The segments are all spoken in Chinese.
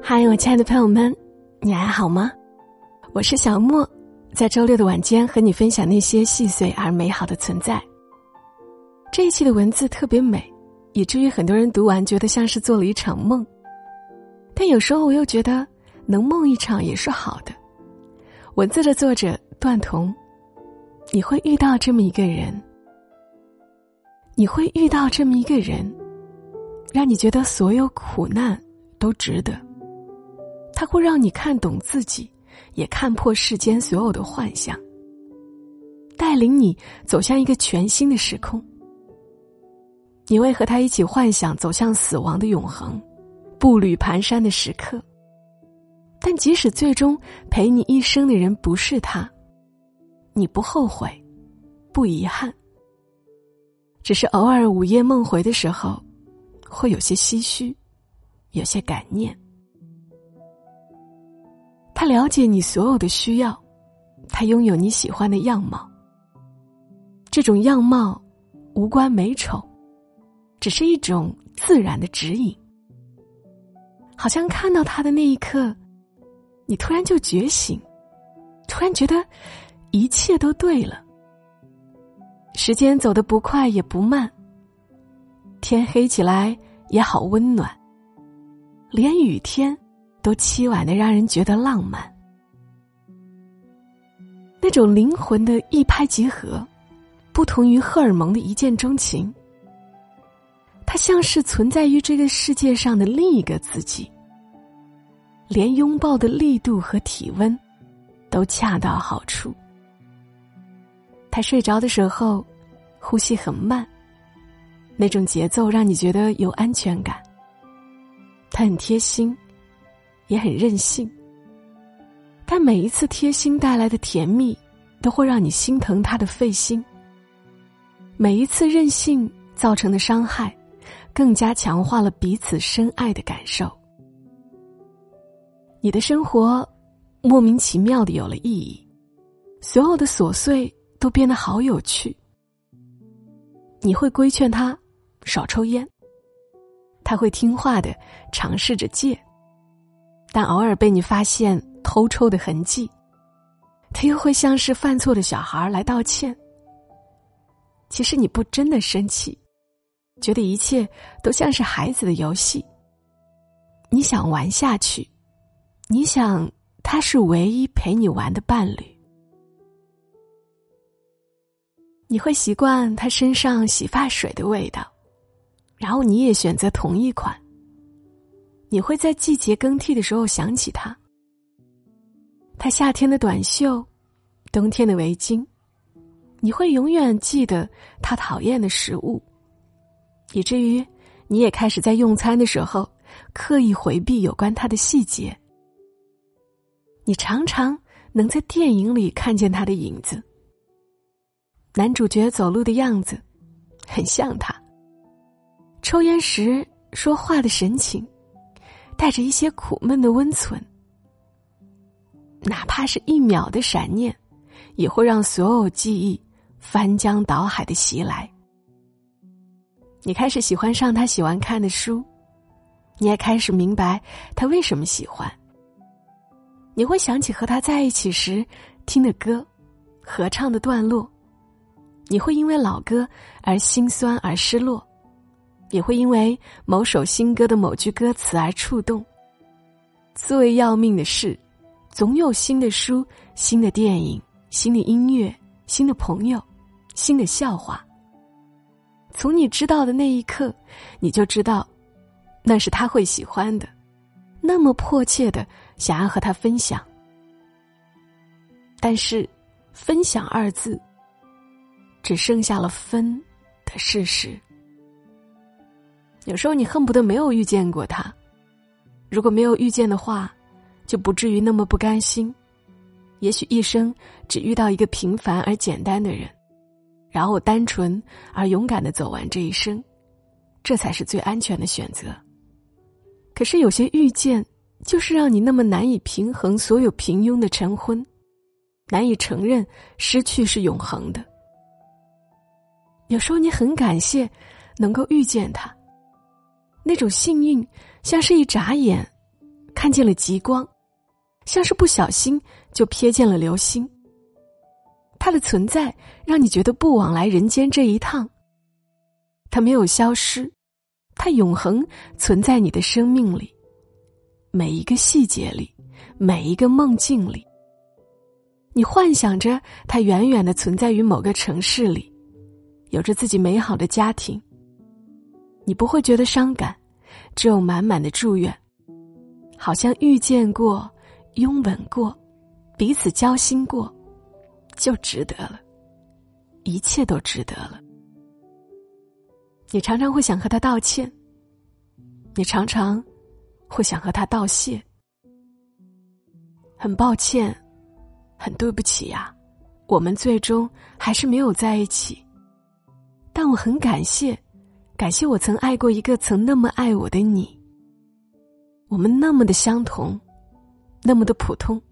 嗨，我亲爱的朋友们，你还好吗？我是小莫，在周六的晚间和你分享那些细碎而美好的存在。这一期的文字特别美，以至于很多人读完觉得像是做了一场梦。但有时候我又觉得，能梦一场也是好的。文字的作者段童，你会遇到这么一个人，你会遇到这么一个人，让你觉得所有苦难都值得。它会让你看懂自己，也看破世间所有的幻想，带领你走向一个全新的时空。你会和他一起幻想走向死亡的永恒，步履蹒跚的时刻。但即使最终陪你一生的人不是他，你不后悔，不遗憾，只是偶尔午夜梦回的时候，会有些唏嘘，有些感念。他了解你所有的需要，他拥有你喜欢的样貌。这种样貌无关美丑，只是一种自然的指引。好像看到他的那一刻，你突然就觉醒，突然觉得一切都对了。时间走得不快也不慢，天黑起来也好温暖，连雨天。都凄婉的让人觉得浪漫，那种灵魂的一拍即合，不同于荷尔蒙的一见钟情。它像是存在于这个世界上的另一个自己，连拥抱的力度和体温都恰到好处。他睡着的时候，呼吸很慢，那种节奏让你觉得有安全感。他很贴心。也很任性，但每一次贴心带来的甜蜜，都会让你心疼他的费心。每一次任性造成的伤害，更加强化了彼此深爱的感受。你的生活莫名其妙的有了意义，所有的琐碎都变得好有趣。你会规劝他少抽烟，他会听话的尝试着戒。但偶尔被你发现偷抽的痕迹，他又会像是犯错的小孩来道歉。其实你不真的生气，觉得一切都像是孩子的游戏。你想玩下去，你想他是唯一陪你玩的伴侣。你会习惯他身上洗发水的味道，然后你也选择同一款。你会在季节更替的时候想起他，他夏天的短袖，冬天的围巾，你会永远记得他讨厌的食物，以至于你也开始在用餐的时候刻意回避有关他的细节。你常常能在电影里看见他的影子，男主角走路的样子很像他，抽烟时说话的神情。带着一些苦闷的温存，哪怕是一秒的闪念，也会让所有记忆翻江倒海的袭来。你开始喜欢上他喜欢看的书，你也开始明白他为什么喜欢。你会想起和他在一起时听的歌，合唱的段落，你会因为老歌而心酸而失落。也会因为某首新歌的某句歌词而触动。最要命的是，总有新的书、新的电影、新的音乐、新的朋友、新的笑话。从你知道的那一刻，你就知道，那是他会喜欢的，那么迫切的想要和他分享。但是，分享二字，只剩下了分的事实。有时候你恨不得没有遇见过他，如果没有遇见的话，就不至于那么不甘心。也许一生只遇到一个平凡而简单的人，然后单纯而勇敢的走完这一生，这才是最安全的选择。可是有些遇见，就是让你那么难以平衡所有平庸的晨昏，难以承认失去是永恒的。有时候你很感谢能够遇见他。那种幸运，像是一眨眼，看见了极光，像是不小心就瞥见了流星。它的存在让你觉得不枉来人间这一趟。它没有消失，它永恒存在你的生命里，每一个细节里，每一个梦境里。你幻想着它远远的存在于某个城市里，有着自己美好的家庭。你不会觉得伤感，只有满满的祝愿，好像遇见过、拥吻过、彼此交心过，就值得了，一切都值得了。你常常会想和他道歉，你常常会想和他道谢，很抱歉。很对不起呀，我们最终还是没有在一起。但我很感谢，感谢我曾爱过一个曾那么爱我的你。我们那么的相同，那么的普通，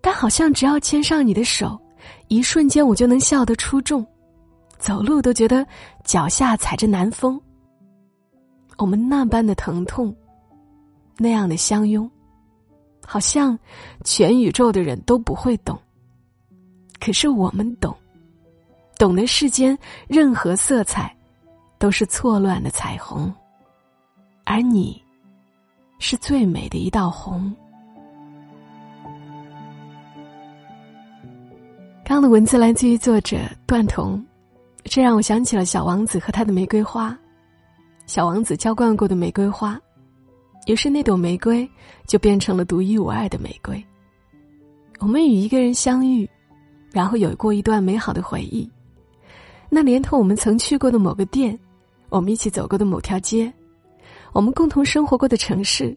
但好像只要牵上你的手，一瞬间我就能笑得出众，走路都觉得脚下踩着南风。我们那般的疼痛，那样的相拥。好像全宇宙的人都不会懂，可是我们懂，懂得世间任何色彩都是错乱的彩虹，而你是最美的一道红。刚刚的文字来自于作者段童，这让我想起了小王子和他的玫瑰花，小王子浇灌过的玫瑰花。于是，那朵玫瑰就变成了独一无二的玫瑰。我们与一个人相遇，然后有过一段美好的回忆。那连同我们曾去过的某个店，我们一起走过的某条街，我们共同生活过的城市，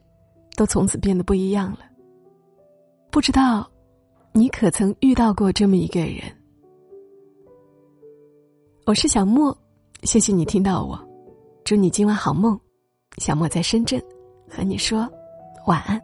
都从此变得不一样了。不知道，你可曾遇到过这么一个人？我是小莫，谢谢你听到我，祝你今晚好梦。小莫在深圳。和你说晚安。